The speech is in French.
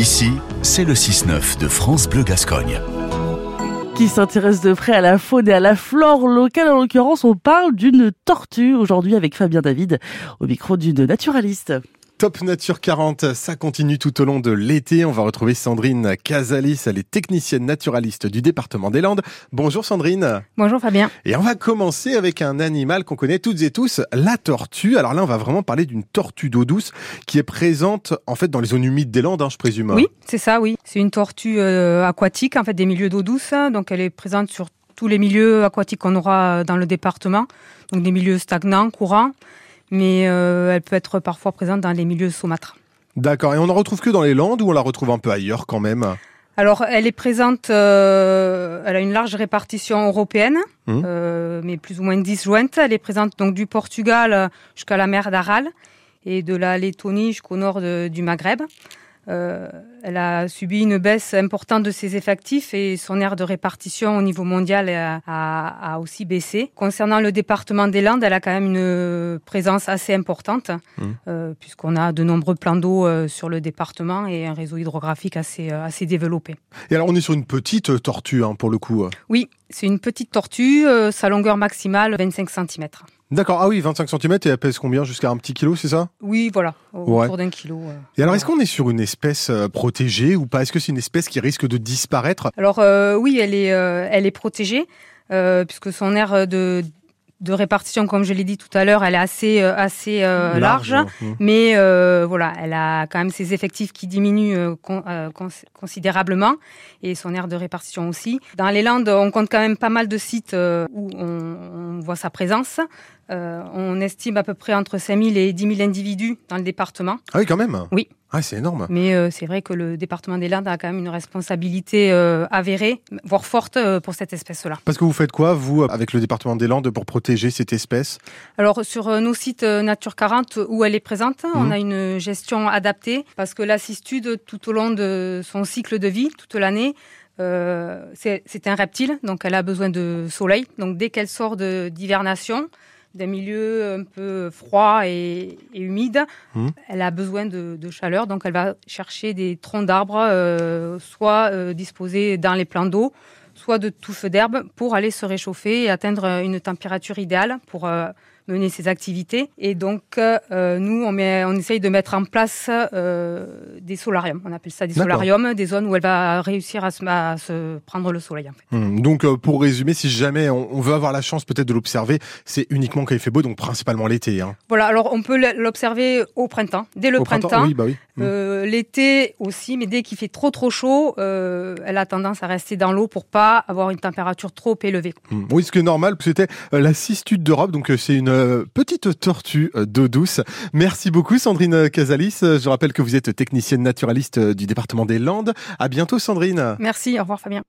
Ici, c'est le 6-9 de France Bleu Gascogne. Qui s'intéresse de près à la faune et à la flore locale. En l'occurrence, on parle d'une tortue aujourd'hui avec Fabien David au micro d'une naturaliste. Top Nature 40, ça continue tout au long de l'été. On va retrouver Sandrine Casalis, elle est technicienne naturaliste du département des Landes. Bonjour Sandrine. Bonjour Fabien. Et on va commencer avec un animal qu'on connaît toutes et tous, la tortue. Alors là, on va vraiment parler d'une tortue d'eau douce qui est présente en fait dans les zones humides des Landes, hein, je présume. Oui, c'est ça, oui. C'est une tortue euh, aquatique, en fait, des milieux d'eau douce. Donc elle est présente sur tous les milieux aquatiques qu'on aura dans le département. Donc des milieux stagnants, courants mais euh, elle peut être parfois présente dans les milieux saumâtres. D'accord, et on ne retrouve que dans les Landes ou on la retrouve un peu ailleurs quand même? Alors, elle est présente, euh, elle a une large répartition européenne, mmh. euh, mais plus ou moins disjointe. Elle est présente donc du Portugal jusqu'à la mer d'Aral et de la Lettonie jusqu'au nord du Maghreb. Euh, elle a subi une baisse importante de ses effectifs et son aire de répartition au niveau mondial a, aussi baissé. Concernant le département des Landes, elle a quand même une présence assez importante, mmh. euh, puisqu'on a de nombreux plans d'eau euh, sur le département et un réseau hydrographique assez, assez développé. Et alors on est sur une petite tortue hein, pour le coup Oui, c'est une petite tortue, sa longueur maximale 25 cm. D'accord, ah oui, 25 cm et elle pèse combien Jusqu'à un petit kilo, c'est ça? Oui, voilà, autour d'un kilo. Et alors, est-ce qu'on est sur une espèce euh, protégée ou pas? Est-ce que c'est une espèce qui risque de disparaître? Alors euh, oui, elle est, euh, elle est protégée, puisque son aire de de répartition, comme je l'ai dit tout à l'heure, elle est assez euh, assez euh, large, mmh. mais euh, voilà, elle a quand même ses effectifs qui diminuent considérablement et son aire de répartition aussi. Dans les Landes, on compte quand même pas mal de sites où on, on voit sa présence. on estime à peu près entre 5000 et 10 000 individus dans le département. Ah oui, quand même. Oui. Ah, c'est énorme. Mais euh, c'est vrai que le département des Landes a quand même une responsabilité euh, avérée, voire forte euh, pour cette espèce-là. Parce que vous faites quoi, vous, avec le département des Landes, pour protéger cette espèce? Alors, sur nos sites Nature 40 où elle est présente, on mhm. a une gestion adaptée parce que l'assistude, tout au long de son cycle de vie, toute l'année, c'est un reptile, donc elle a besoin de soleil. Donc, dès qu'elle sort d'hivernation, d'un milieu un peu froid et, humide. Mmh. Elle a besoin de, chaleur, donc elle va chercher des troncs d'arbres, euh, soit euh, disposés dans les plans d'eau, soit de touffes d'herbe, pour aller se réchauffer et atteindre une température idéale pour euh, mener ses activités. Et donc, euh, nous, on, met, on essaye de mettre en place euh, des solariums. On appelle ça des solariums, des zones où elle va réussir à se, prendre le soleil. Hmm. donc, euh, pour résumer, si jamais on, veut avoir la chance peut-être de l'observer, c'est uniquement quand il fait beau, donc principalement l'été. Hein. Voilà, alors on peut l'observer au printemps, dès le printemps. oui, bah oui. Hmm. L'été aussi, mais dès qu'il fait trop trop chaud, elle a tendance à rester dans l'eau pour pas avoir une température trop élevée. Hmm. Oui, ce qui est normal, c'était la cistude d'Europe, donc c'est une euh, petite tortue euh, d'eau douce. Merci beaucoup Sandrine Casalis. Je rappelle que vous êtes technicienne naturaliste euh, du département des Landes. À bientôt Sandrine. Merci, au revoir Fabien.